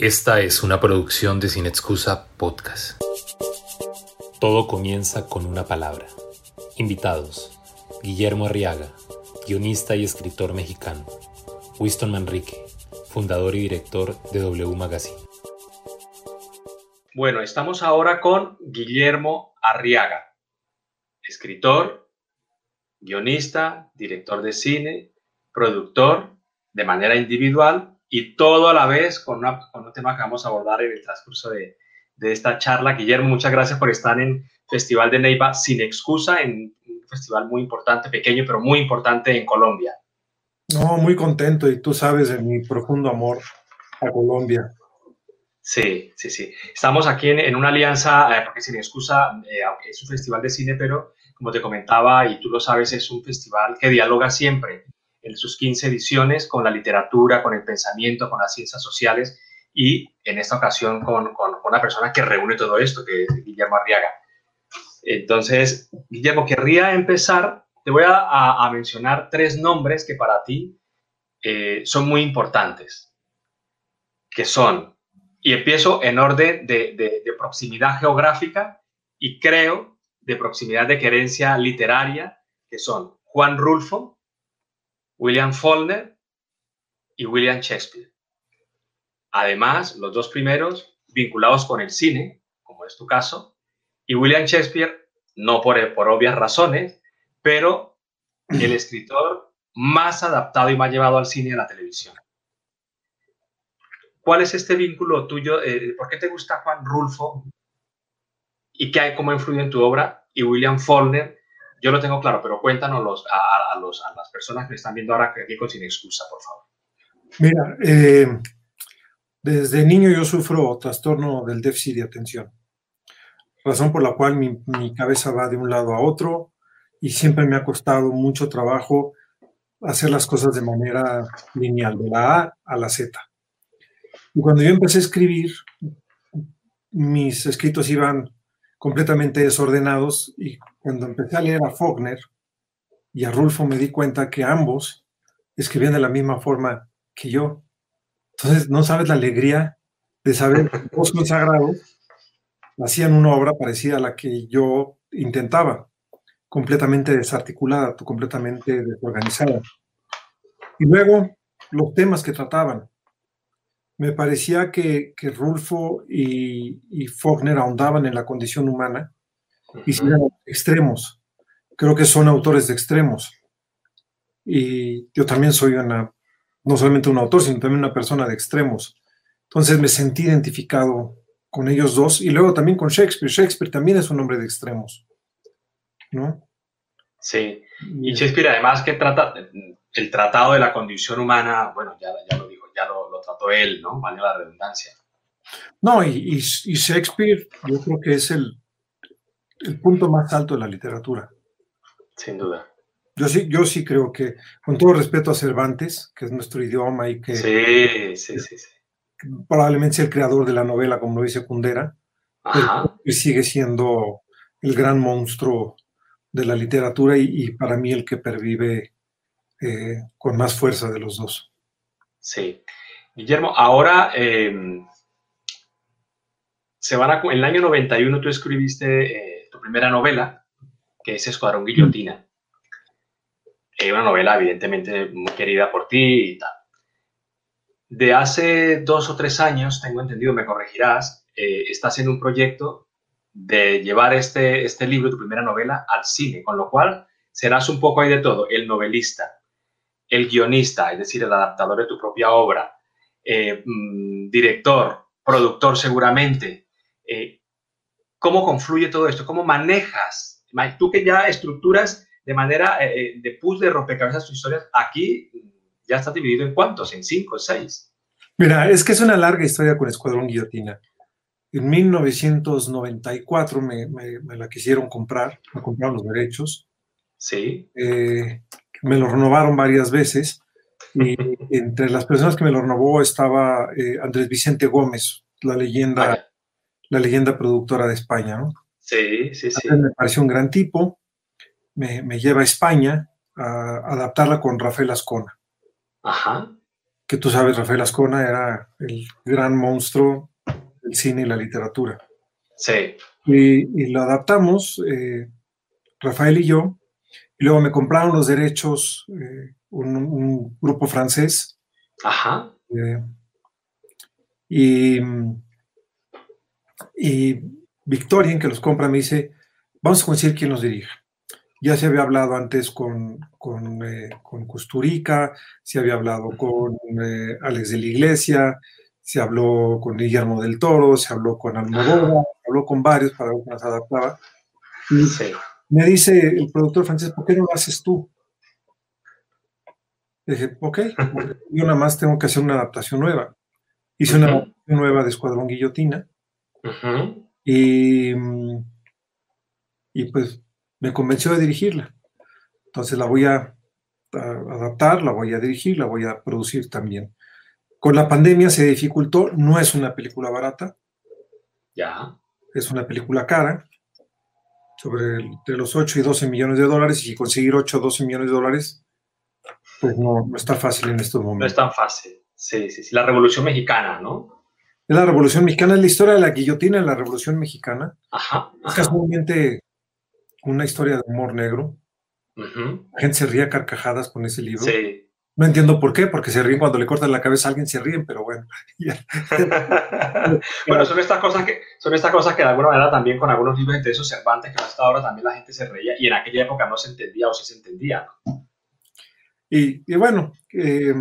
Esta es una producción de Sin Excusa Podcast. Todo comienza con una palabra. Invitados: Guillermo Arriaga, guionista y escritor mexicano. Winston Manrique, fundador y director de W Magazine. Bueno, estamos ahora con Guillermo Arriaga, escritor, guionista, director de cine, productor de manera individual y todo a la vez con, un tema que vamos a abordar en el transcurso de, esta charla. Guillermo, muchas gracias por estar en Festival de Neiva sin excusa, en un festival muy importante, pequeño, pero muy importante en Colombia. No, muy contento y tú sabes de mi profundo amor a Colombia. Sí, sí, sí. Estamos aquí en, una alianza, eh, porque sin excusa, eh, aunque es un festival de cine, pero como te comentaba y tú lo sabes, es un festival que dialoga siempre en sus 15 ediciones con la literatura, con el pensamiento, con las ciencias sociales y en esta ocasión con, con una persona que reúne todo esto, que es Guillermo Arriaga. Entonces, Guillermo, querría empezar, te voy a, mencionar tres nombres que para ti eh, son muy importantes, que son, y empiezo en orden de, de, de proximidad geográfica y creo de proximidad de querencia literaria, que son Juan Rulfo, William Faulkner y William Shakespeare. Además, los dos primeros vinculados con el cine, como es tu caso, y William Shakespeare, no por, obvias razones, pero el escritor más adaptado y más llevado al cine y a la televisión. ¿Cuál es este vínculo tuyo? Eh, ¿Por qué te gusta Juan Rulfo? ¿Y qué hay, cómo influye en tu obra? Y William Faulkner, yo lo tengo claro, pero cuéntanos a, los, a, las personas que están viendo ahora con Sin Excusa, por favor. Mira, eh, desde niño yo sufro trastorno del déficit de atención, razón por la cual mi, mi, cabeza va de un lado a otro y siempre me ha costado mucho trabajo hacer las cosas de manera lineal, de la A a la Z. Y cuando yo empecé a escribir, mis escritos iban completamente desordenados y cuando empecé a leer a Faulkner y a Rulfo me di cuenta que ambos escribían de la misma forma que yo. Entonces, no sabes la alegría de saber que dos consagrados hacían una obra parecida a la que yo intentaba, completamente desarticulada, completamente desorganizada. Y luego, los temas que trataban me parecía que, que Rulfo y, y, Faulkner ahondaban en la condición humana y eran extremos. Creo que son autores de extremos. Y yo también soy una, no solamente un autor, sino también una persona de extremos. Entonces me sentí identificado con ellos dos y luego también con Shakespeare. Shakespeare también es un hombre de extremos. ¿No? Sí. Y Shakespeare además que trata el tratado de la condición humana, bueno, ya, ya lo ya lo, trató él, ¿no? Vale la redundancia. No, y, Shakespeare yo creo que es el, el punto más alto de la literatura. Sin duda. Yo sí, yo sí creo que, con todo respeto a Cervantes, que es nuestro idioma y que sí, sí, sí, sí. probablemente sea el creador de la novela, como lo dice Kundera, y sigue siendo el gran monstruo de la literatura y, para mí el que pervive eh, con más fuerza de los dos. Sí. Guillermo, ahora em, se van a, en el año 91 tú escribiste eh, tu primera novela, que es Escuadrón Guillotina. Eh, una novela evidentemente muy querida por ti y tal. De hace dos o tres años, tengo entendido, me corregirás, eh, estás en un proyecto de llevar este, este libro, tu primera novela, al cine, con lo cual serás un poco ahí de todo, el novelista, el guionista, es decir, el adaptador de tu propia obra, eh, mm, director, productor seguramente, eh, ¿cómo confluye todo esto? ¿Cómo manejas? Tú que ya estructuras de manera eh, de puzzle, de rompecabezas tus historias, aquí ya está dividido en cuántos, en cinco, seis. Mira, es que es una larga historia con Escuadrón Guillotina. En 1994 me, me la quisieron comprar, me compraron los derechos. Sí me lo renovaron varias veces y entre las personas que me lo renovó estaba eh, Andrés Vicente Gómez, la leyenda, la leyenda productora de España, ¿no? Sí, sí, sí. Me pareció un gran tipo, me, lleva a España a adaptarla con Rafael Ascona. Ajá. que tú sabes, Rafael Ascona era el gran monstruo del cine y la literatura. Sí. Y, lo adaptamos, eh, Rafael y yo, y luego me compraron los derechos eh, un, grupo francés. Ajá. Eh, y, y Victorien, que los compra, me dice, vamos a conseguir quién los dirija. Ya se había hablado antes con, con, eh, Custurica, se había hablado con eh, Alex de la Iglesia, se habló con Guillermo del Toro, se habló con Almodóvar, se habló con varios para ver cómo se adaptaba. Me dice el productor francés, ¿por qué no lo haces tú? dije, ok, yo nada más tengo que hacer una adaptación nueva. Hice una adaptación nueva de Escuadrón Guillotina. y, y pues me convenció de dirigirla. Entonces la voy a, adaptar, la voy a dirigir, la voy a producir también. Con la pandemia se dificultó, no es una película barata. Ya. Es una película cara, sobre entre los 8 y 12 millones de dólares, y conseguir 8 o 12 millones de dólares, pues no, no está fácil en estos momentos. No es tan fácil, sí, sí, sí. La Revolución Mexicana, ¿no? Es la Revolución Mexicana, es la historia de la guillotina de la Revolución Mexicana. Ajá. Es casualmente una historia de humor negro. La gente se ríe a carcajadas con ese libro. Sí. No entiendo por qué, porque se ríen cuando le cortan la cabeza a alguien, se ríen, pero bueno. bueno, son estas cosas que son estas cosas que de alguna manera también con algunos libros de esos Cervantes que hasta ahora también la gente se reía y en aquella época no se entendía o sí se entendía. Y, bueno, eh,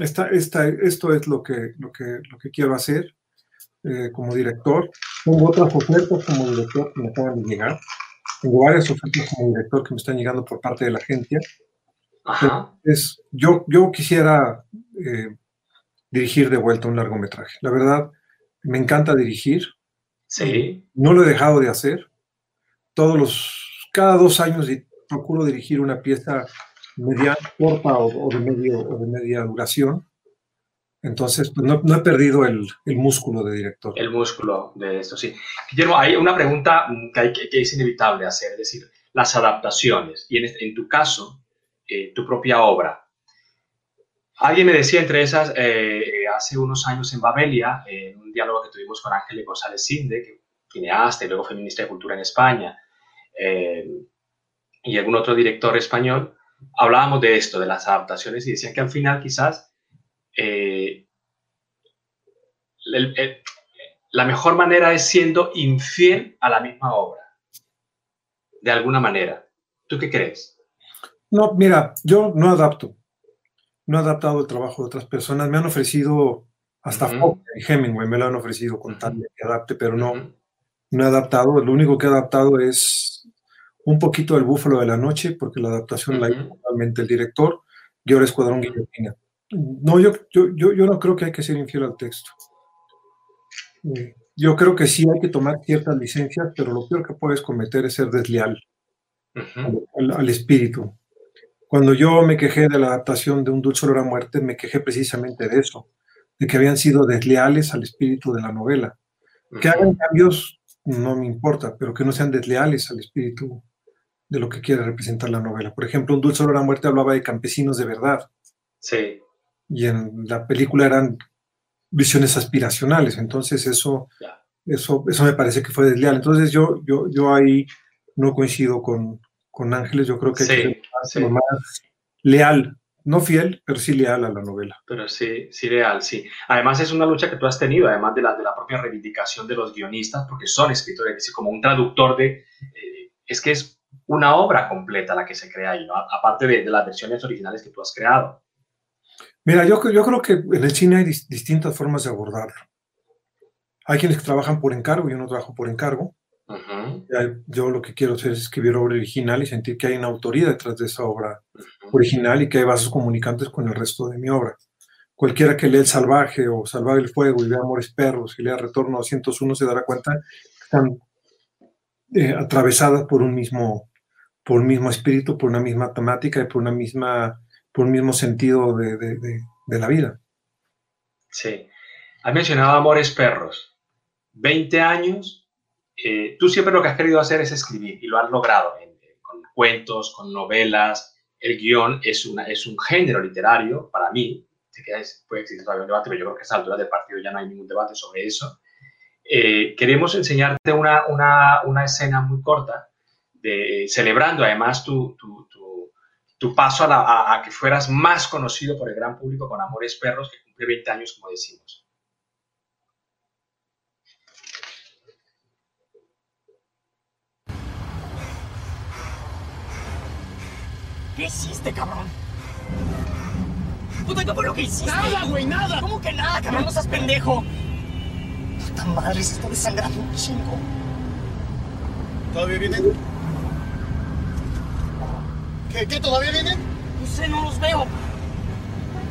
esta, esto es lo que, lo que, lo que quiero hacer eh, como director. Tengo otras ofertas como director que me acaban de llegar. Tengo varias ofertas como director que me están llegando por parte de la agencia. Es, yo, yo quisiera eh, dirigir de vuelta un largometraje. La verdad, me encanta dirigir. Sí. No lo he dejado de hacer. Todos los, cada dos años procuro dirigir una pieza mediana, corta o, de medio, o de media duración. Entonces, pues no, he perdido el, músculo de director. El músculo de esto, sí. Guillermo, hay una pregunta que, hay, que, es inevitable hacer, es decir, las adaptaciones. Y en, este, tu caso, eh, tu propia obra. Alguien me decía entre esas, eh, hace unos años en Babelia, en un diálogo que tuvimos con Ángeles González Sinde, que cineasta y luego fue ministra de Cultura en España, eh, y algún otro director español, hablábamos de esto, de las adaptaciones, y decían que al final quizás eh, la mejor manera es siendo infiel a la misma obra, de alguna manera. ¿Tú qué crees? No, mira, yo no adapto. No he adaptado el trabajo de otras personas. Me han ofrecido hasta uh Hemingway, me lo han ofrecido con tal de que adapte, pero no, no he adaptado. Lo único que he adaptado es un poquito el Búfalo de la Noche, porque la adaptación la hizo totalmente el director, y ahora Escuadrón Guillotina. No, yo, yo, yo, no creo que hay que ser infiel al texto. Eh, yo creo que sí hay que tomar ciertas licencias, pero lo peor que puedes cometer es ser desleal al, espíritu. Cuando yo me quejé de la adaptación de Un dulce olor a muerte, me quejé precisamente de eso, de que habían sido desleales al espíritu de la novela. Que hagan cambios no me importa, pero que no sean desleales al espíritu de lo que quiere representar la novela. Por ejemplo, Un dulce olor a muerte hablaba de campesinos de verdad. Sí y en la película eran visiones aspiracionales, entonces eso, eso, eso me parece que fue desleal. Entonces yo, yo, yo ahí no coincido con, con Ángeles, yo creo que hay que más leal, no fiel, pero sí leal a la novela. Pero sí, sí leal, sí. Además es una lucha que tú has tenido, además de la, de la propia reivindicación de los guionistas, porque son escritores, como un traductor de... Eh, es que es una obra completa la que se crea ahí, ¿no? aparte de, de las versiones originales que tú has creado. Mira, yo, yo creo que en el cine hay distintas formas de abordarlo. Hay quienes que trabajan por encargo, yo no trabajo por encargo. Yo lo que quiero hacer es escribir obra original y sentir que hay una autoría detrás de esa obra original y que hay vasos comunicantes con el resto de mi obra. Cualquiera que lea El Salvaje o Salvar el Fuego y vea Amores Perros y lea Retorno a 101 se dará cuenta que están eh, atravesadas por un, mismo, por un mismo espíritu, por una misma temática y por una misma por un mismo sentido de, de, la vida. Sí. Has mencionado Amores Perros. 20 años. Eh, tú siempre lo que has querido hacer es escribir y lo has logrado con cuentos, con novelas. El guion es, una, es un género literario para mí, puede existir todavía un debate, pero yo creo que a esta altura del partido ya no hay ningún debate sobre eso. Eh, queremos enseñarte una, una, una, escena muy corta, de, celebrando además tu, tu, tu, paso a, a, que fueras más conocido por el gran público con Amores Perros, que cumple 20 años, como decimos. ¿Qué hiciste, cabrón? Puta, ¿qué fue lo que hiciste? Nada, güey, nada. ¿Cómo que nada, cabrón? No seas pendejo. Puta madre, se está desangrando un chingo. ¿Todavía vienen? ¿Qué, qué, todavía vienen? No sé, no los veo.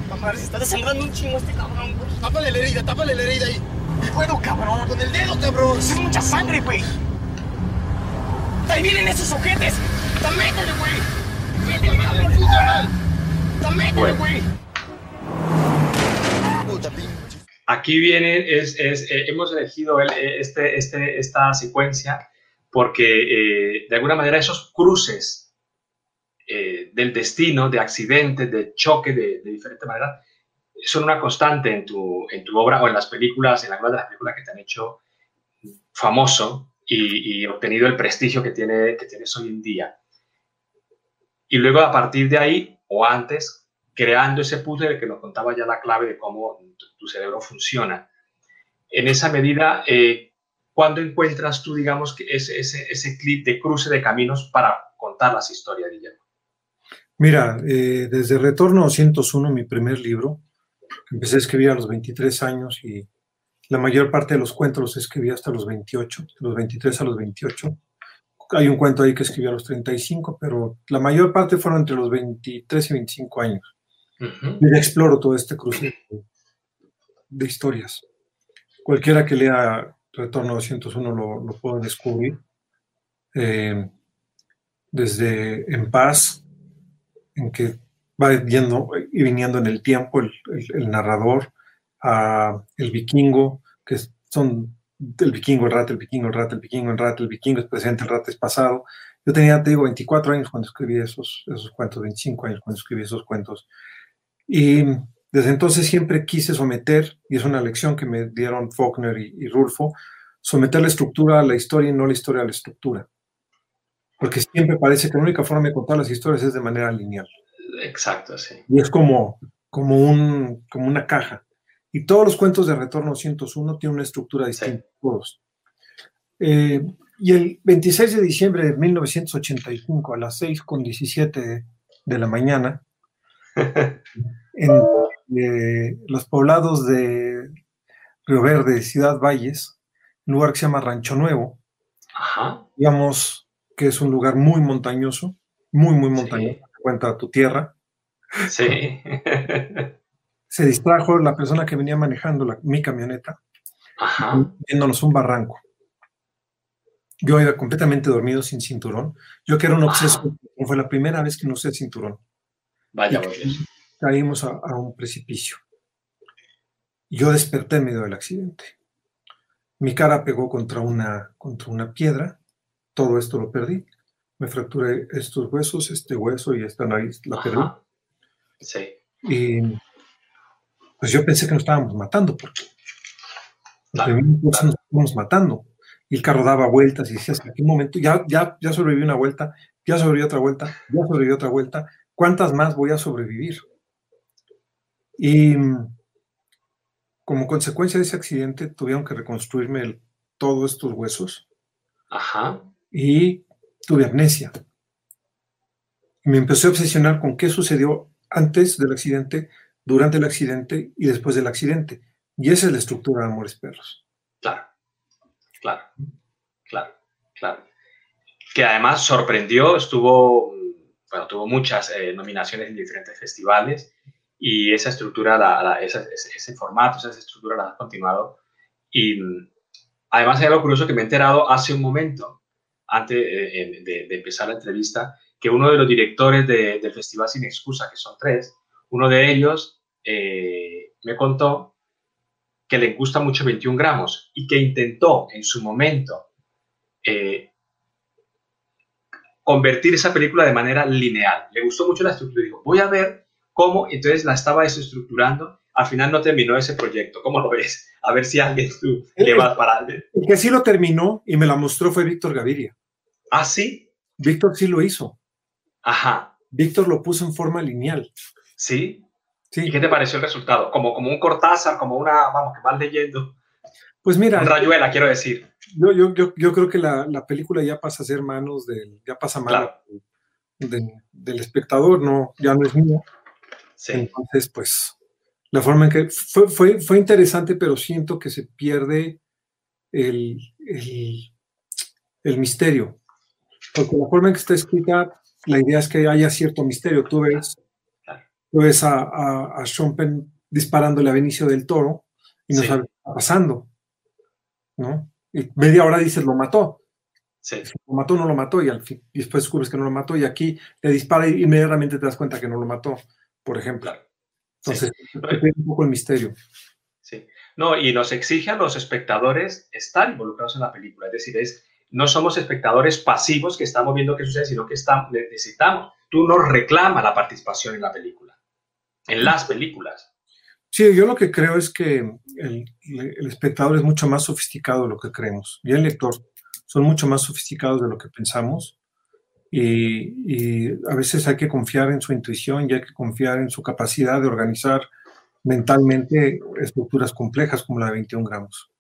Puta madre, se está desangrando un chingo este cabrón, güey. Tápale la herida, tápale la herida ahí. No puedo, cabrón. Con el dedo, cabrón. Es mucha sangre, güey. Ahí vienen esos ojetes. ¡Métele, güey! Aquí viene, es, es eh, hemos elegido eh, este, este, esta secuencia porque eh, de alguna manera esos cruces del destino, de accidentes, de choque de, de, diferente manera, son una constante en tu, en tu obra o en las películas, en algunas de las películas que te han hecho famoso y, y obtenido el prestigio que, tiene, que tienes hoy en día y luego a partir de ahí o antes, creando ese puzzle que nos contaba ya la clave de cómo tu, cerebro funciona. En esa medida, eh, ¿cuándo encuentras tú, digamos, que ese, ese, ese clip de cruce de caminos para contar las historias, Guillermo? Mira, eh, desde Retorno 201, mi primer libro, empecé a escribir a los 23 años y la mayor parte de los cuentos los escribí hasta los 28, de los 23 a los 28 hay un cuento ahí que escribió a los 35, pero la mayor parte fueron entre los 23 y 25 años. Y exploro todo este cruce de, historias. Cualquiera que lea Retorno 201 lo, lo puede descubrir. Eh, desde En Paz, en que va yendo y viniendo en el tiempo el, el narrador, a El Vikingo, que son el vikingo, el rato, el vikingo, el rato, el vikingo, el rato, el vikingo es presente, el rato es pasado. Yo tenía, te digo, 24 años cuando escribí esos, esos cuentos, 25 años cuando escribí esos cuentos. Y desde entonces siempre quise someter, y es una lección que me dieron Faulkner y, Rulfo, someter la estructura a la historia y no la historia a la estructura. Porque siempre parece que la única forma de contar las historias es de manera lineal. Exacto, sí. Y es como, como, un, como una caja. Y todos los cuentos de Retorno 101 tienen una estructura distinta, todos. Eh, y el 26 de diciembre de 1985, a las 6.17 de la mañana, en eh, los poblados de Río Verde, Ciudad Valles, un lugar que se llama Rancho Nuevo, digamos que es un lugar muy montañoso, muy, muy montañoso, cuenta tu tierra. Sí. se distrajo la persona que venía manejando mi camioneta, viéndonos un barranco. Yo iba completamente dormido sin cinturón. Yo que era un obseso, fue la primera vez que no usé cinturón. Vaya, caímos a, un precipicio. Yo desperté en medio del accidente. Mi cara pegó contra una, contra una piedra. Todo esto lo perdí. Me fracturé estos huesos, este hueso y esta nariz la perdí. Sí. Y pues yo pensé que nos estábamos matando, porque nos estábamos matando. Y el carro daba vueltas y decías, ¿en qué momento? Ya, ya, ya sobreviví una vuelta, ya sobreviví otra vuelta, ya sobreviví otra vuelta. ¿Cuántas más voy a sobrevivir? Y como consecuencia de ese accidente tuvieron que reconstruirme todos estos huesos. Ajá. Y tuve amnesia. Me empecé a obsesionar con qué sucedió antes del accidente, durante el accidente y después del accidente. Y esa es la estructura de Amores Perros. Claro, claro, claro, claro. Que además sorprendió, estuvo, bueno, tuvo muchas eh, nominaciones en diferentes festivales y esa estructura, la, ese, formato, esa estructura la ha continuado. Y además hay algo curioso que me he enterado hace un momento, antes eh, de, empezar la entrevista, que uno de los directores del Festival Sin Excusa, que son tres, uno de ellos eh, me contó que le gusta mucho 21 gramos y que intentó en su momento eh, convertir esa película de manera lineal. Le gustó mucho la estructura dijo, voy a ver cómo, entonces la estaba desestructurando, al final no terminó ese proyecto, ¿cómo lo ves? A ver si alguien tú le vas para alguien. El que sí lo terminó y me la mostró fue Víctor Gaviria. ¿Ah, sí? Víctor sí lo hizo. Ajá. Víctor lo puso en forma lineal. ¿Sí? Sí. ¿Y qué te pareció el resultado? Como, como un Cortázar, como una, vamos, que vas leyendo. Pues mira, Un Rayuela, quiero decir. yo, yo, yo, yo creo que la, la película ya pasa a ser manos del, ya pasa manos Claro. del, del espectador, no, ya no es mío. Sí, Entonces, pues, la forma en que fue, fue, fue interesante, pero siento que se pierde el, el, el misterio. Porque la forma en que está escrita, la idea es que haya cierto misterio. Tú ves, Tú ves a, a, a Sean Penn disparándole a Benicio del Toro y no Sí. sabes qué está pasando. ¿no? Y media hora dices, lo mató. sí, Lo mató, no lo mató, y, al fin, y después descubres que no lo mató, y aquí le dispara y inmediatamente te das cuenta que no lo mató, por ejemplo. Entonces, pierde un poco el misterio. Sí. No, y nos exige a los espectadores estar involucrados en la película. Es decir, es, no somos espectadores pasivos que estamos viendo qué sucede, sino que estamos, necesitamos. Tú nos reclama la participación en la película, en las películas. Sí, yo lo que creo es que el, el espectador es mucho más sofisticado de lo que creemos, y el lector son mucho más sofisticados de lo que pensamos, y, y a veces hay que confiar en su intuición y hay que confiar en su capacidad de organizar mentalmente estructuras complejas como la de 21 gramos.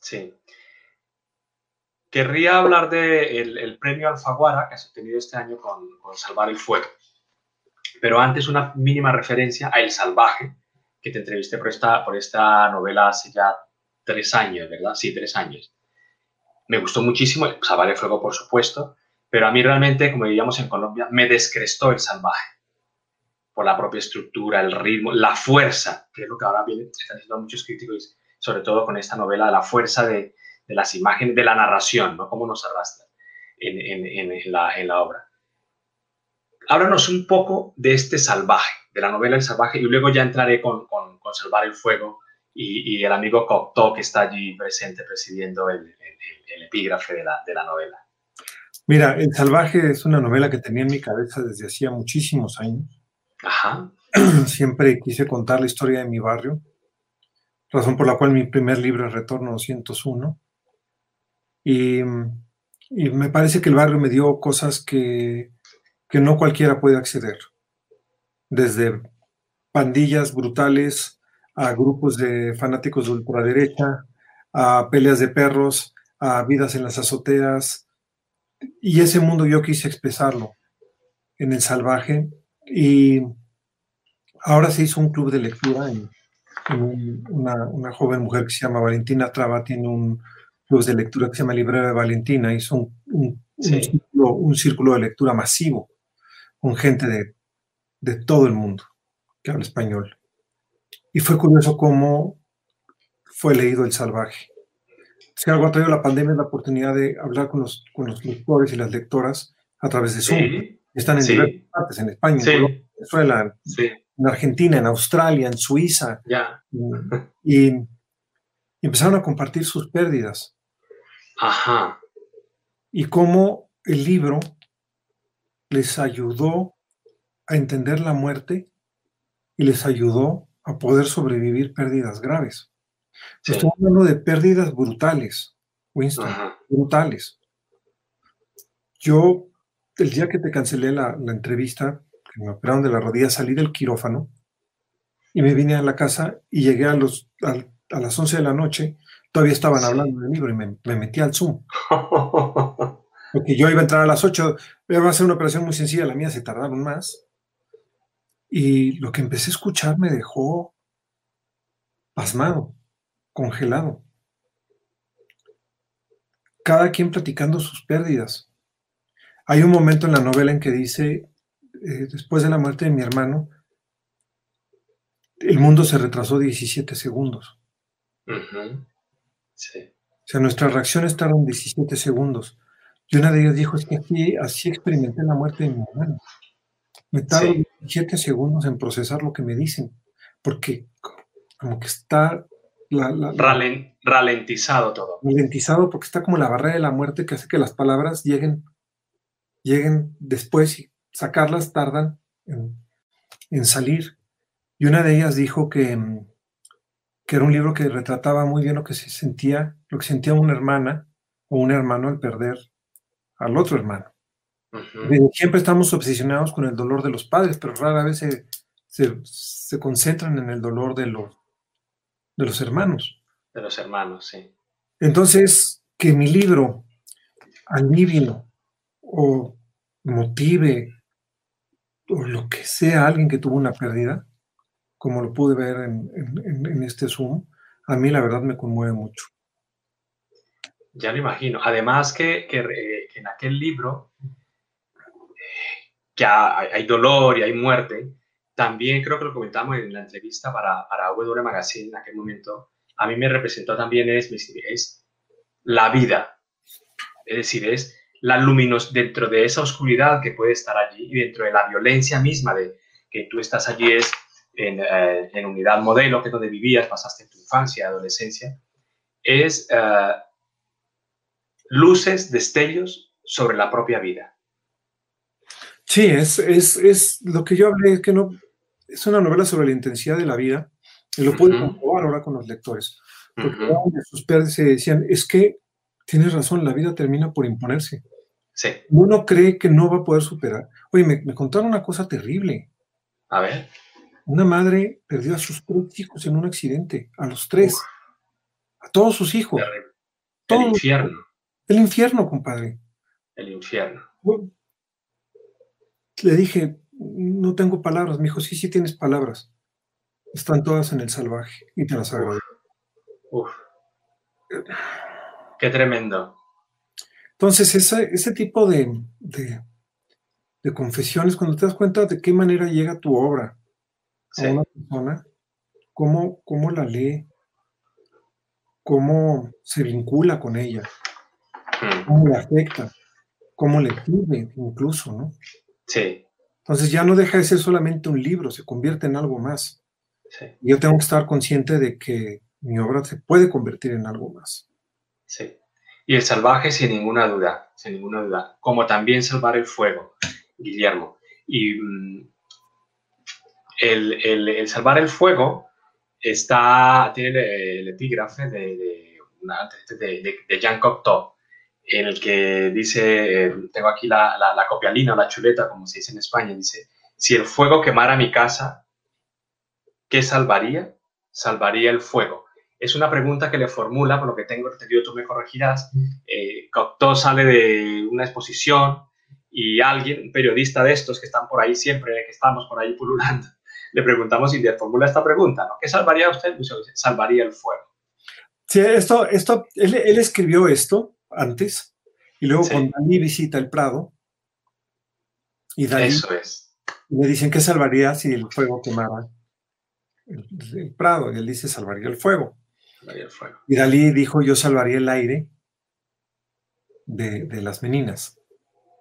Sí. Querría hablar del el premio Alfaguara que has obtenido este año con, con Salvar el Fuego. Pero antes una mínima referencia a El Salvaje, que te entrevisté por esta, por esta novela hace ya tres años, ¿verdad? Sí, tres años. Me gustó muchísimo, Salvar el Fuego, por supuesto, pero a mí realmente, como diríamos en Colombia, me descrestó El Salvaje por la propia estructura, el ritmo, la fuerza, que es lo que ahora viene, están diciendo muchos críticos, sobre todo con esta novela, la fuerza de, las imágenes, de la narración, ¿no? Cómo nos arrastra en la obra. Háblanos un poco de este salvaje, de la novela El salvaje, y luego ya entraré con, con, con Salvar el Fuego y, y, el amigo Cocteau que está allí presente presidiendo el, el, el epígrafe de la, de la novela. Mira, El salvaje es una novela que tenía en mi cabeza desde hacía muchísimos años. Ajá. Siempre quise contar la historia de mi barrio, razón por la cual mi primer libro es Retorno 201. Y, y me parece que el barrio me dio cosas que, que no cualquiera puede acceder, desde pandillas brutales a grupos de fanáticos de ultraderecha, a peleas de perros, a vidas en las azoteas. Y ese mundo yo quise expresarlo en el salvaje. Y ahora se hizo un club de lectura en, en un, una, una, joven mujer que se llama Valentina Traba, tiene un club de lectura que se llama Librero de Valentina, hizo un, un, sí. un, círculo, un círculo, de lectura masivo con gente de, de, todo el mundo que habla español. Y fue curioso cómo fue leído El Salvaje. Si algo ha traído la pandemia es la oportunidad de hablar con los, con los lectores y las lectoras a través de Zoom. Sí. Están en Sí. diversas partes, en España, Sí. en Colombia, en Venezuela, en- Argentina, en Australia, en Suiza, ya. y, y empezaron a compartir sus pérdidas Ajá. y cómo el libro les ayudó a entender la muerte y les ayudó a poder sobrevivir pérdidas graves. Sí. Estoy hablando de pérdidas brutales, Winston, Ajá. brutales. Yo, el día que te cancelé la, la entrevista, que me operaron de la rodilla, salí del quirófano y me vine a la casa y llegué a, los, a las 11 de la noche, todavía estaban Sí. hablando del libro y me, me metí al Zoom. Porque yo iba a entrar a las 8, iba a ser una operación muy sencilla, la mía se tardaron más. Y lo que empecé a escuchar me dejó pasmado, congelado. Cada quien platicando sus pérdidas. Hay un momento en la novela en que dice, eh, después de la muerte de mi hermano, el mundo se retrasó 17 segundos. Sí. O sea, nuestras reacciones tardan 17 segundos. Y una de ellas dijo, es que así, así experimenté la muerte de mi hermano. Me tardo Sí. 17 segundos en procesar lo que me dicen, porque como que está la- la- la- Ralen- ralentizado todo. ralentizado, porque está como la barrera de la muerte que hace que las palabras lleguen, lleguen después y sacarlas tardan en en salir. Y una de ellas dijo que, mm, que era un libro que retrataba muy bien lo que se sentía, lo que sentía una hermana o un hermano al perder al otro hermano. Siempre estamos obsesionados con el dolor de los padres, pero rara vez se, se, concentran en el dolor de los, de los hermanos. De los hermanos, sí. Entonces, que mi libro alivie o motive o lo que sea alguien que tuvo una pérdida, como lo pude ver en, este Zoom, a mí la verdad me conmueve mucho. Ya lo imagino. Además que, que, en aquel libro ya hay, dolor y hay muerte, también creo que lo comentamos en la entrevista para, para W Magazine en aquel momento, a mí me representó también es, es la vida. Es decir, es la luminos dentro de esa oscuridad que puede estar allí y dentro de la violencia misma de que tú estás allí es en, eh, en unidad modelo, que es donde vivías, pasaste tu infancia, adolescencia, es uh, luces, destellos sobre la propia vida. Sí, es, es, es, lo que yo hablé, es que no, es una novela sobre la intensidad de la vida, y lo pueden comprobar ahora con los lectores, porque de sus padres se decían, es que tienes razón, la vida termina por imponerse. Sí. Uno cree que no va a poder superar. Oye, me, contaron una cosa terrible. A ver. Una madre perdió a sus tres hijos en un accidente, a los tres, a todos sus hijos. el infierno. El infierno, compadre. El infierno. Le dije, no tengo palabras. Me dijo, sí, sí tienes palabras. Están todas en el salvaje y te las agradezco. Uf. Qué tremendo. Entonces, ese, tipo de, de, confesiones, cuando te das cuenta de qué manera llega tu obra a una persona, cómo, cómo la lee, cómo se vincula con ella. Cómo le afecta, cómo le pide incluso, ¿no? Sí. Entonces ya no deja de ser solamente un libro, se convierte en algo más. Yo tengo que estar consciente de que mi obra se puede convertir en algo más. Sí. Y el salvaje, sin ninguna duda, sin ninguna duda. Como también salvar el fuego, Guillermo. Y mm, el, salvar el fuego está, tiene el, epígrafe de, de, Jean Cocteau, en el que dice, tengo aquí la, la, la copialina la chuleta, como se dice en España, dice, si el fuego quemara mi casa, ¿qué salvaría? Salvaría el fuego. Es una pregunta que le formula, por lo que tengo entendido, tú me corregirás. Eh, Cocteau sale de una exposición y alguien, un periodista de estos que están por ahí siempre, que estamos por ahí pululando, le preguntamos y le formula esta pregunta, ¿no? ¿Qué salvaría usted? Pues, salvaría el fuego. Sí, esto, esto, él escribió esto antes y luego cuando Dalí visita el Prado y Dalí Eso es. le dicen que salvaría si el fuego quemara el, Prado y él dice salvaría el fuego. Salvaría el fuego. Y Dalí dijo yo salvaría el aire de, de las meninas.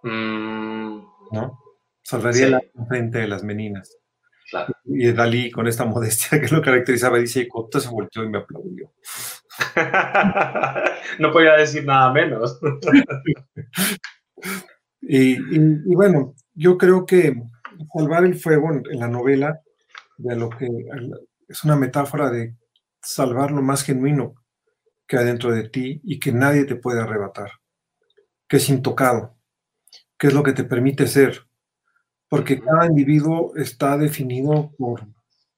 Mm. ¿No? Salvaría el aire frente de las meninas. Y Dalí, con esta modestia que lo caracterizaba, dice, Cota se volteó y me aplaudió. no podía decir nada menos. y, bueno, yo creo que salvar el fuego en, la novela, de lo que es una metáfora de salvar lo más genuino que hay dentro de ti y que nadie te puede arrebatar, que es intocado, que es lo que te permite ser, porque cada individuo está definido por,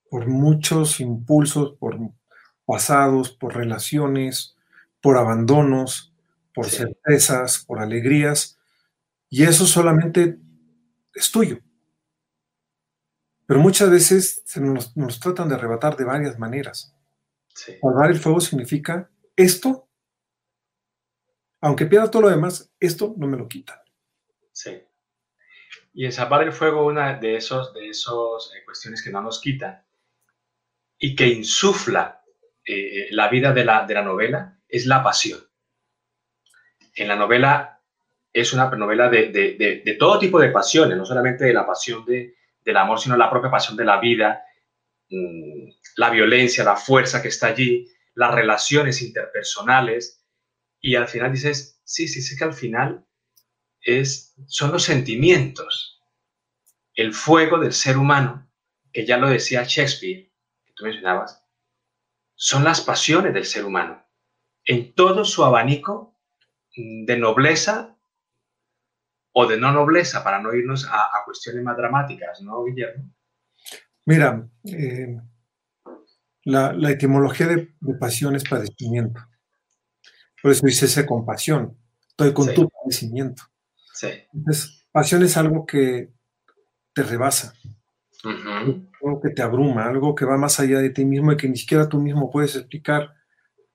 por muchos impulsos, por pasados, por relaciones, por abandonos, por certezas, por alegrías, y eso solamente es tuyo. Pero muchas veces se nos, tratan de arrebatar de varias maneras. Salvar el fuego significa esto, aunque pierda todo lo demás, esto no me lo quita. Sí. Y en salvar el fuego, una de esas de esos, eh, cuestiones que no nos quitan y que insufla eh, la vida de la, de la novela es la pasión. En la novela es una novela de, de, de, todo tipo de pasiones, no solamente de la pasión de, del amor, sino la propia pasión de la vida, mm, la violencia, la fuerza que está allí, las relaciones interpersonales. Y al final dices, sí, sí, sí que al final es, son los sentimientos, el fuego del ser humano que ya lo decía Shakespeare, que tú mencionabas, son las pasiones del ser humano, en todo su abanico de nobleza o de no nobleza, para no irnos a, a cuestiones más dramáticas, ¿no, Guillermo? Mira, eh, la, la, etimología de, de, pasión es padecimiento. Por eso dice ese compasión. Estoy con sí. tu padecimiento. Sí. Entonces, pasión es algo que te rebasa, Uh -huh. algo que te abruma, algo que va más allá de ti mismo y que ni siquiera tú mismo puedes explicar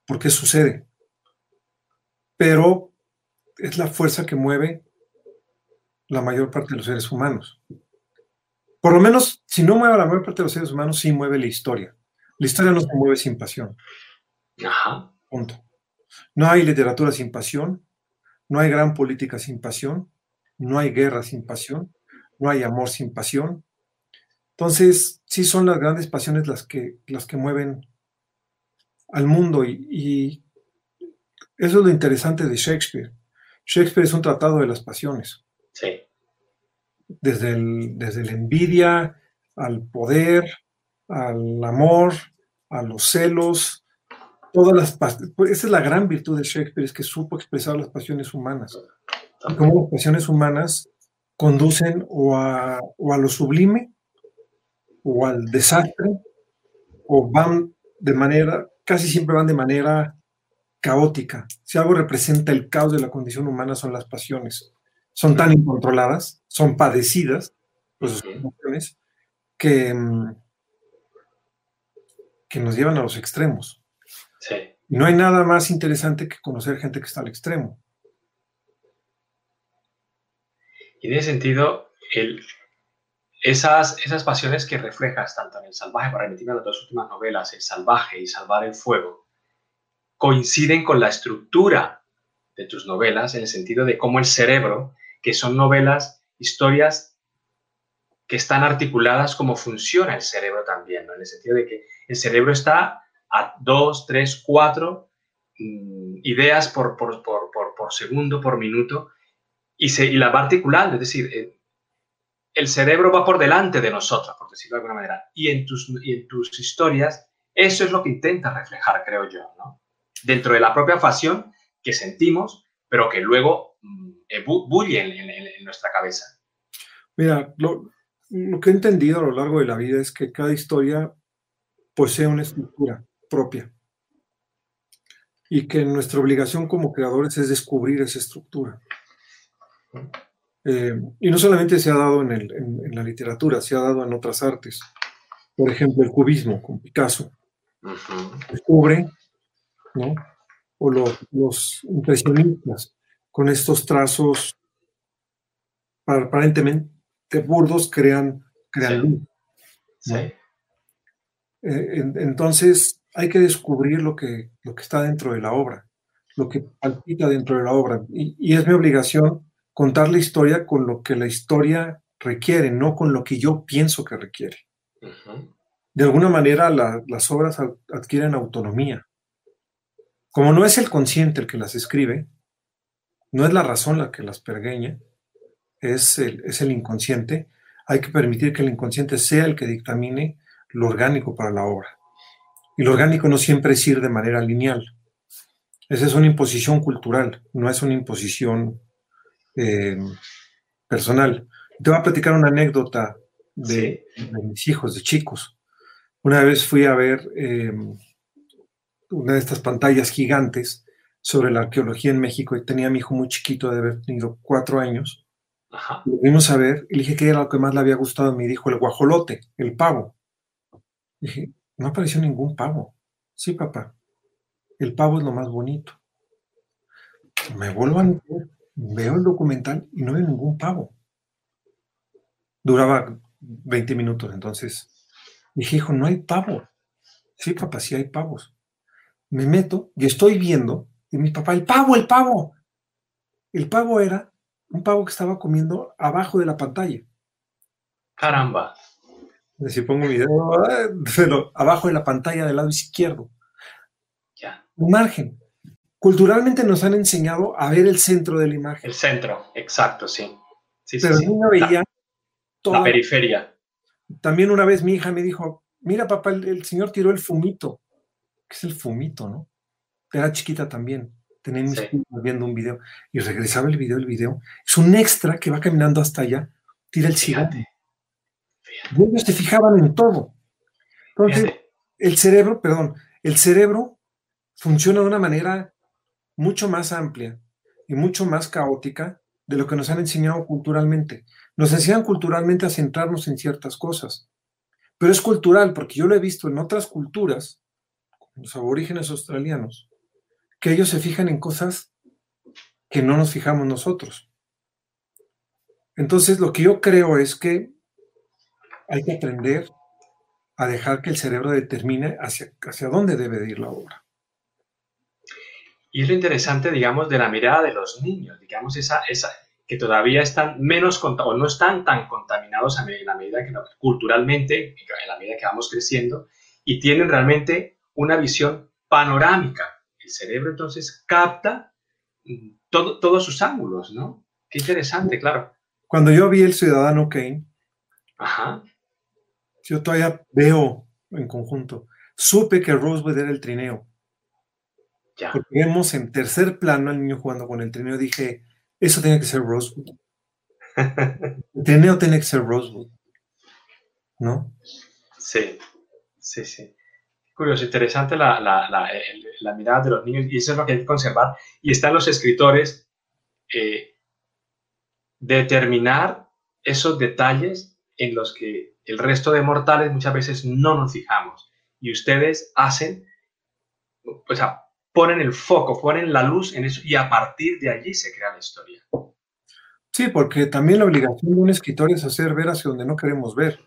por qué sucede. Pero es la fuerza que mueve la mayor parte de los seres humanos. Por lo menos, si no mueve a la mayor parte de los seres humanos, sí mueve la historia. La historia no se mueve sin pasión. Ajá. Punto. No hay literatura sin pasión, no hay gran política sin pasión, no hay guerra sin pasión, no hay amor sin pasión. Entonces, sí son las grandes pasiones las que, las que mueven al mundo y, y eso es lo interesante de Shakespeare. Shakespeare es un tratado de las pasiones. Sí. Desde, el, desde la envidia al poder, al amor, a los celos, todas las pues esa es la gran virtud de Shakespeare, es que supo expresar las pasiones humanas. Y cómo las pasiones humanas conducen o a, o a lo sublime o al desastre, o van de manera, casi siempre van de manera caótica. Si algo representa el caos de la condición humana son las pasiones. Son tan incontroladas, son padecidas emociones, que, que nos llevan a los extremos. Sí. No hay nada más interesante que conocer gente que está al extremo. Y en ese sentido, el, esas, esas pasiones que reflejas tanto en El Salvaje, para remitirme a las dos últimas novelas, El Salvaje y Salvar el Fuego, coinciden con la estructura de tus novelas en el sentido de cómo el cerebro, que son novelas, historias que están articuladas como funciona el cerebro también, ¿no? en el sentido de que el cerebro está a dos, tres, cuatro mmm, ideas por, por, por, por, segundo, por minuto, y, se, y la va articulando, es decir, eh, el cerebro va por delante de nosotros, por decirlo de alguna manera, y en tus, y en tus historias eso es lo que intenta reflejar, creo yo, ¿no? dentro de la propia pasión que sentimos, pero que luego mmm, bulle en, en, en, nuestra cabeza. Mira, lo, lo, que he entendido a lo largo de la vida es que cada historia posee una estructura propia y que nuestra obligación como creadores es descubrir esa estructura. Eh, y no solamente se ha dado en, el, en, en, la literatura, se ha dado en otras artes. Por ejemplo, el cubismo con Picasso. Uh -huh. Descubre ¿no? O los, los, impresionistas, con estos trazos aparentemente burdos, crean, crean sí. luz. ¿no? Sí. Eh, entonces, hay que descubrir lo que, lo que está dentro de la obra, lo que palpita dentro de la obra. Y, y es mi obligación contar la historia con lo que la historia requiere, no con lo que yo pienso que requiere. Uh -huh. De alguna manera, la, las obras adquieren autonomía. Como no es el consciente el que las escribe, no es la razón la que las pergueña, es el, es el inconsciente, hay que permitir que el inconsciente sea el que dictamine lo orgánico para la obra. Y lo orgánico no siempre es ir de manera lineal. Esa es una imposición cultural, no es una imposición eh, personal. Te voy a platicar una anécdota de, sí. de, mis hijos, de chicos. Una vez fui a ver eh, una de estas pantallas gigantes sobre la arqueología en México y tenía a mi hijo muy chiquito de haber tenido cuatro años. Ajá. Lo vimos a ver y le dije que era lo que más le había gustado. Me dijo el guajolote, el pavo. Dije, no apareció ningún pavo. Sí, papá. El pavo es lo más bonito. Me vuelvo a meter, veo el documental y no veo ningún pavo. Duraba 20 minutos, entonces dije, hijo, no hay pavo. Sí, papá, sí hay pavos me meto y estoy viendo, y mi papá, el pavo, el pavo. El pavo era un pavo que estaba comiendo abajo de la pantalla. Caramba. Si pongo mi dedo abajo de la pantalla del lado izquierdo. Ya. Un margen. Culturalmente nos han enseñado a ver el centro de la imagen. El centro, exacto, sí. sí pero sí, el niño veía la, toda, la periferia. También una vez mi hija me dijo, mira papá, el, el señor tiró el fumito. ¿Qué es el fumito, no? Era chiquita también. Tenía mis Sí. viendo un video y regresaba el video, el video. Es un extra que va caminando hasta allá, tira el cigarro. Y ellos se fijaban en todo. Entonces, Fíjate. el cerebro, perdón, el cerebro funciona de una manera mucho más amplia y mucho más caótica de lo que nos han enseñado culturalmente. Nos enseñan culturalmente a centrarnos en ciertas cosas, pero es cultural porque yo lo he visto en otras culturas, los aborígenes australianos, que ellos se fijan en cosas que no nos fijamos nosotros. Entonces, lo que yo creo es que hay que aprender a dejar que el cerebro determine hacia, hacia dónde debe de ir la obra. Y es lo interesante, digamos, de la mirada de los niños, digamos, esa, esa que todavía están menos o no están tan contaminados a en la medida que culturalmente, en la medida que vamos creciendo, y tienen realmente una visión panorámica. El cerebro entonces capta mm, todo- todos sus ángulos, ¿no? Qué interesante, claro. Cuando yo vi El Ciudadano Kane, Ajá, yo todavía veo en conjunto, supe que Rosewood era el trineo, ya. porque vemos en tercer plano al niño jugando con el trineo, dije, eso tiene que ser Rosewood. El trineo tiene que ser Rosewood, ¿no? Sí, sí, sí. Curioso, interesante la, la- la- la mirada de los niños y eso es lo que hay que conservar. Y están los escritores eh, determinar esos detalles en los que el resto de mortales muchas veces no nos fijamos. Y ustedes hacen, o sea, ponen el foco, ponen la luz en eso y a partir de allí se crea la historia. Sí, porque también la obligación de un escritor es hacer ver hacia donde no queremos ver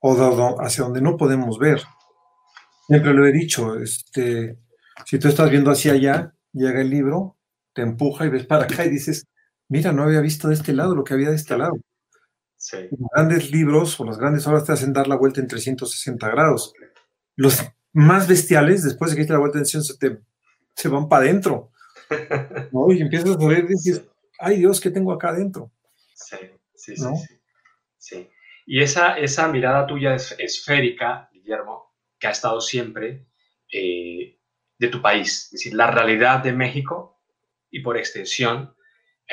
o hacia donde no podemos ver. Siempre lo he dicho, este, si tú estás viendo hacia allá, llega el libro, te empuja y ves para acá y dices, mira, no había visto de este lado lo que había de este lado. Sí, Los grandes libros o las grandes obras te hacen dar la vuelta en 360 grados. Los más bestiales, después de que diste la vuelta en 360, te- se van para adentro. ¿no? Y empiezas a ver y dices, ay Dios, ¿qué tengo acá adentro? Sí, sí, ¿No? sí, sí. Y esa, esa mirada tuya es, esférica, Guillermo, que ha estado siempre eh, de tu país, es decir, la realidad de México y por extensión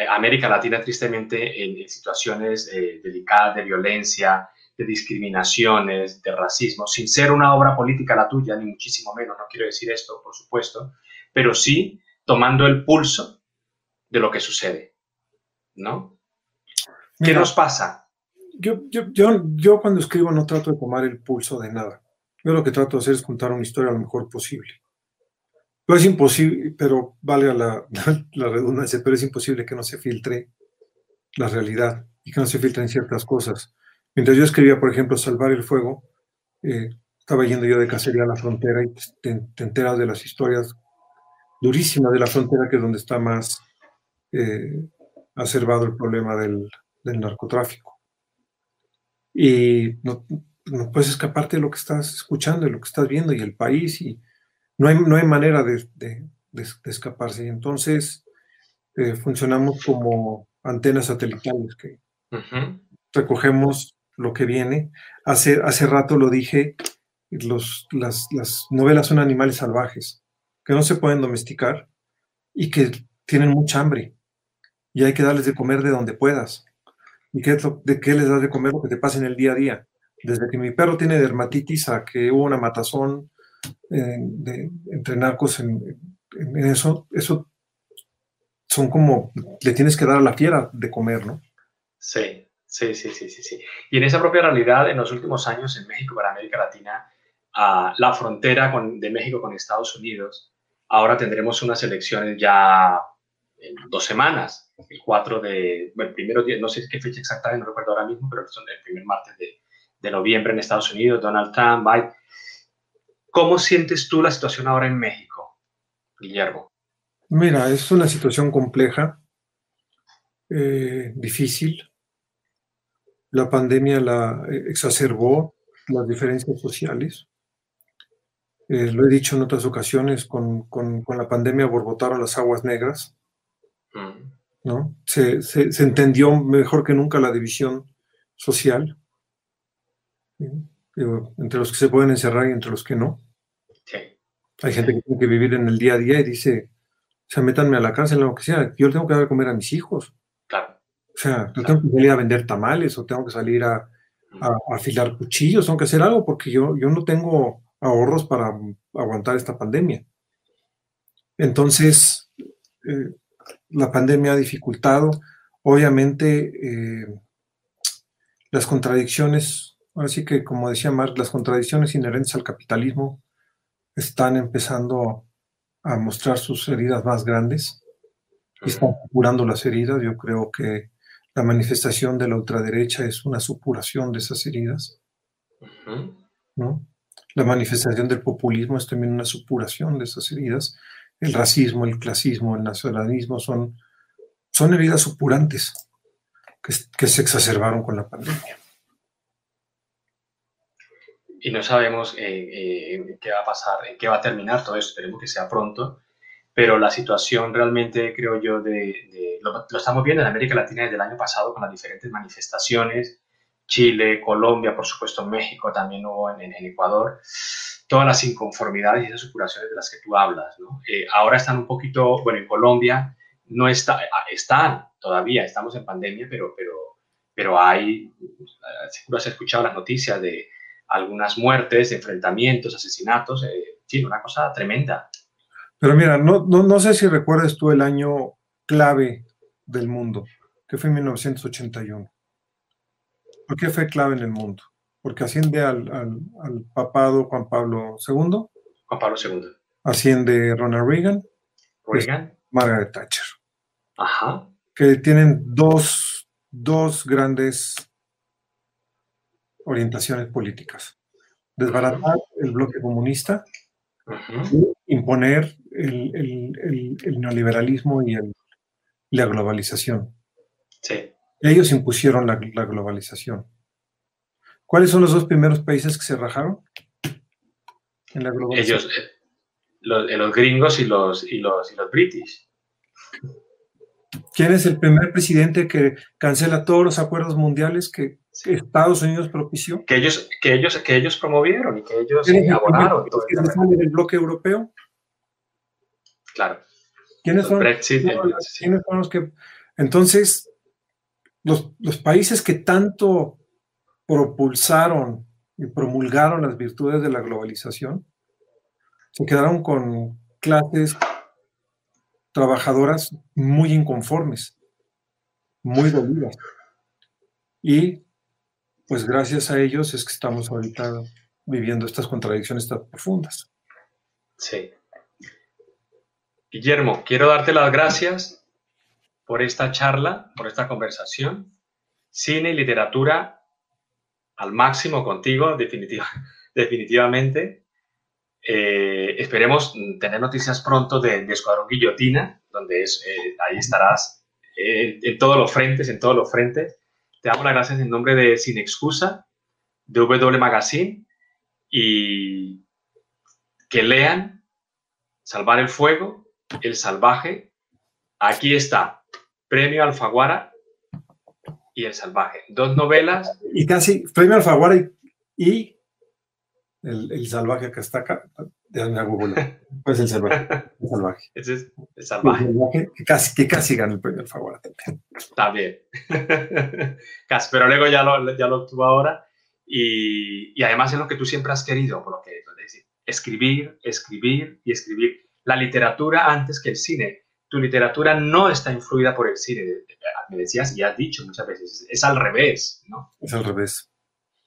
América Latina tristemente en, en situaciones eh, delicadas de violencia, de discriminaciones, de racismo, sin ser una obra política la tuya, ni muchísimo menos, no quiero decir esto, por supuesto, pero sí tomando el pulso de lo que sucede, ¿no? ¿Qué Mira, nos pasa? Yo, yo, yo, yo cuando escribo no trato de tomar el pulso de nada. Yo lo que trato de hacer es contar una historia lo mejor posible. Pero es imposible, pero vale la, redundancia, pero es imposible que no se filtre la realidad y que no se filtren ciertas cosas. Mientras yo escribía, por ejemplo, Salvar el Fuego, eh, estaba yendo yo de cacería a la frontera y te, te enteras de las historias durísimas de la frontera, que es donde está más eh, acervado el problema del, del narcotráfico. Y no, no puedes escaparte de lo que estás escuchando, de lo que estás viendo y el país, y no hay, no hay manera de, de, de, de escaparse. Y entonces eh, funcionamos como antenas satelitales que recogemos lo que viene. Hace, hace rato lo dije, los, las, las novelas son animales salvajes que no se pueden domesticar y que tienen mucha hambre y hay que darles de comer de donde puedas. ¿Y qué, de qué les das de comer? Lo que te pasa en el día a día. Desde que mi perro tiene dermatitis a que hubo una matazón eh, de, entre narcos en, eso, eso son como, le tienes que dar a la fiera de comer, ¿no? Sí, sí, sí, sí, sí, sí. Y en esa propia realidad, en los últimos años en México, para América Latina, a la frontera con- de México con Estados Unidos, ahora tendremos unas elecciones ya en dos semanas, el 4 de, bueno, el primero, no sé qué fecha exacta, no recuerdo ahora mismo, pero son el primer martes de, de noviembre en Estados Unidos, Donald Trump, Biden. ¿Cómo sientes tú la situación ahora en México, Guillermo? Mira, es una situación compleja, eh, difícil. La pandemia la eh, exacerbó las diferencias sociales. Eh, lo he dicho en otras ocasiones, con, con- con la pandemia borbotaron las aguas negras, Mm, ¿no? Se, se- se entendió mejor que nunca la división social. Digo, entre los que se pueden encerrar y entre los que no. Sí. Hay gente que tiene que vivir en el día a día y dice, o sea, métanme a la cárcel, lo que sea, yo tengo que dar de comer a mis hijos. Claro. O sea, yo tengo que salir a vender tamales o tengo que salir a, a, a afilar cuchillos, tengo que hacer algo porque yo, yo no tengo ahorros para aguantar esta pandemia. Entonces, eh, la pandemia ha dificultado, obviamente, eh, las contradicciones, así que como decía Marx, las contradicciones inherentes al capitalismo están empezando a mostrar sus heridas más grandes y están curando las heridas. Yo creo que la manifestación de la ultraderecha es una supuración de esas heridas. ¿no? La manifestación del populismo es también una supuración de esas heridas. El racismo, el clasismo, el nacionalismo son, son heridas supurantes que, que se exacerbaron con la pandemia. Y no sabemos eh, eh, qué va a pasar, en qué va a terminar todo esto, esperemos que sea pronto, pero la situación realmente, creo yo, de, de- lo, lo estamos viendo en América Latina desde el año pasado con las diferentes manifestaciones, Chile, Colombia, por supuesto México, también hubo en, en- en Ecuador, todas las inconformidades y esas supuraciones de las que tú hablas, ¿no? Eh, ahora están un poquito, bueno, en Colombia no está, están todavía, estamos en pandemia, pero, pero, pero hay, seguro has escuchado las noticias de algunas muertes, enfrentamientos, asesinatos, eh, sí, una cosa tremenda. Pero mira, no, no, no sé si recuerdas tú el año clave del mundo, que fue en 1981. ¿Por qué fue clave en el mundo? Porque asciende al, al- al papado Juan Pablo II, Juan Pablo II. asciende Ronald Reagan, Reagan. Margaret Thatcher, Ajá. que tienen dos, dos grandes orientaciones políticas. Desbaratar el bloque comunista imponer el, el- el- el neoliberalismo y el- la globalización. Sí. Ellos impusieron la, la globalización. ¿Cuáles son los dos primeros países que se rajaron? En la globalización. Ellos, eh, los, eh, los gringos y los, y los, y los british. ¿Quién es el primer presidente que cancela todos los acuerdos mundiales que Estados Unidos propició? Que ellos, que ellos, que ellos promovieron y que ellos ¿Quién es eh, del bloque europeo? Claro. ¿Quiénes son? Brexit, No, el- sí. ¿Quiénes son los que.? Entonces, los, los países que tanto propulsaron y promulgaron las virtudes de la globalización se quedaron con clases trabajadoras muy inconformes, muy dolidas. Y pues gracias a ellos es que estamos ahorita viviendo estas contradicciones tan profundas. Sí. Guillermo, quiero darte las gracias por esta charla, por esta conversación. Cine y literatura al máximo contigo, definitiva- definitivamente. Eh, esperemos tener noticias pronto de, de Escuadrón Guillotina, donde es, eh, ahí estarás eh, en todos los frentes, en todos los frentes. Te damos las gracias en nombre de Sin Excusa, de W Magazine, y que lean Salvar el Fuego, El Salvaje. Aquí está, Premio Alfaguara y El Salvaje. Dos novelas Y casi, premio Alfaguara y, el salvaje que está acá. Me hago bola. Pues el salvaje. El salvaje. Ese es El El Salvaje. salvaje que, casi, que casi gana el premio Alfaguara también. También. Casi, pero luego ya lo, ya lo obtuvo ahora. Y, y además es lo que tú siempre has querido, por lo que es decir, escribir, escribir y escribir. La literatura antes que el cine. Tu literatura no está influida por el cine. Me decías y has dicho muchas veces, es, al revés, ¿no? Es al revés.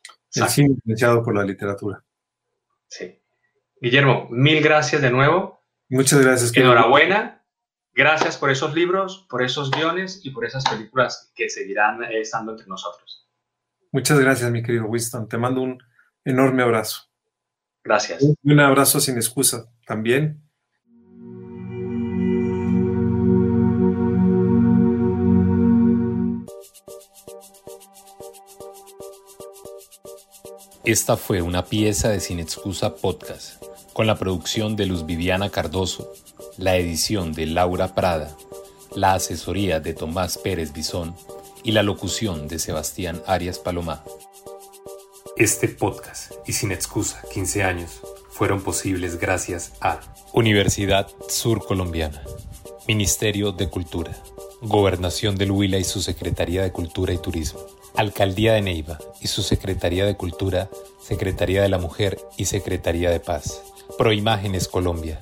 El Exacto. cine influenciado por la literatura. Sí. Guillermo, mil gracias de nuevo. Muchas gracias. querido. Enhorabuena. Gracias por esos libros, por esos guiones y por esas películas que seguirán eh, estando entre nosotros. Muchas gracias, mi querido Winston. Te mando un enorme abrazo. Gracias. Y un abrazo sin excusa también. Esta fue una pieza de Sin Excusa Podcast, con la producción de Luz Viviana Cardoso, la edición de Laura Prada, la asesoría de Tomás Pérez Bisón y la locución de Sebastián Arias Palomá. Este podcast y Sin Excusa 15 años fueron posibles gracias a Universidad Sur Colombiana, Ministerio de Cultura, Gobernación del Huila y su Secretaría de Cultura y Turismo, Alcaldía de Neiva y su Secretaría de Cultura, Secretaría de la Mujer y Secretaría de Paz, Proimágenes Colombia,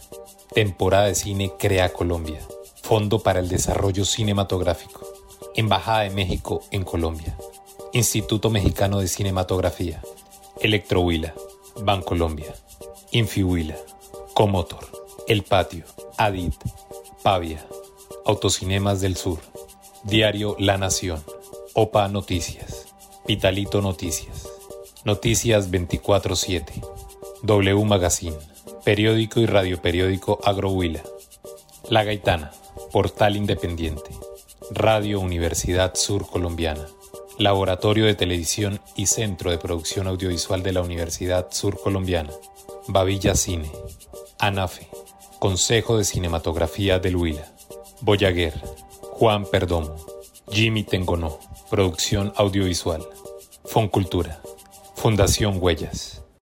Temporada de Cine Crea Colombia, Fondo para el Desarrollo Cinematográfico, Embajada de México en Colombia, Instituto Mexicano de Cinematografía, Electrohuila, Bancolombia, Infihuila, Comotor, El Patio, Adit, Pavia, Autocinemas del Sur, Diario La Nación, OPA Noticias, Vitalito Noticias, Noticias 24-7, W Magazine, Periódico y Radioperiódico Agrohuila, La Gaitana, Portal Independiente, Radio Universidad Sur Colombiana, Laboratorio de Televisión y Centro de Producción Audiovisual de la Universidad Sur Colombiana, Babilla Cine, ANAFE, Consejo de Cinematografía del Huila, Boyaguer, Juan Perdomo, Jimmy Tengonó, Producción Audiovisual, Foncultura, Fundación Huellas.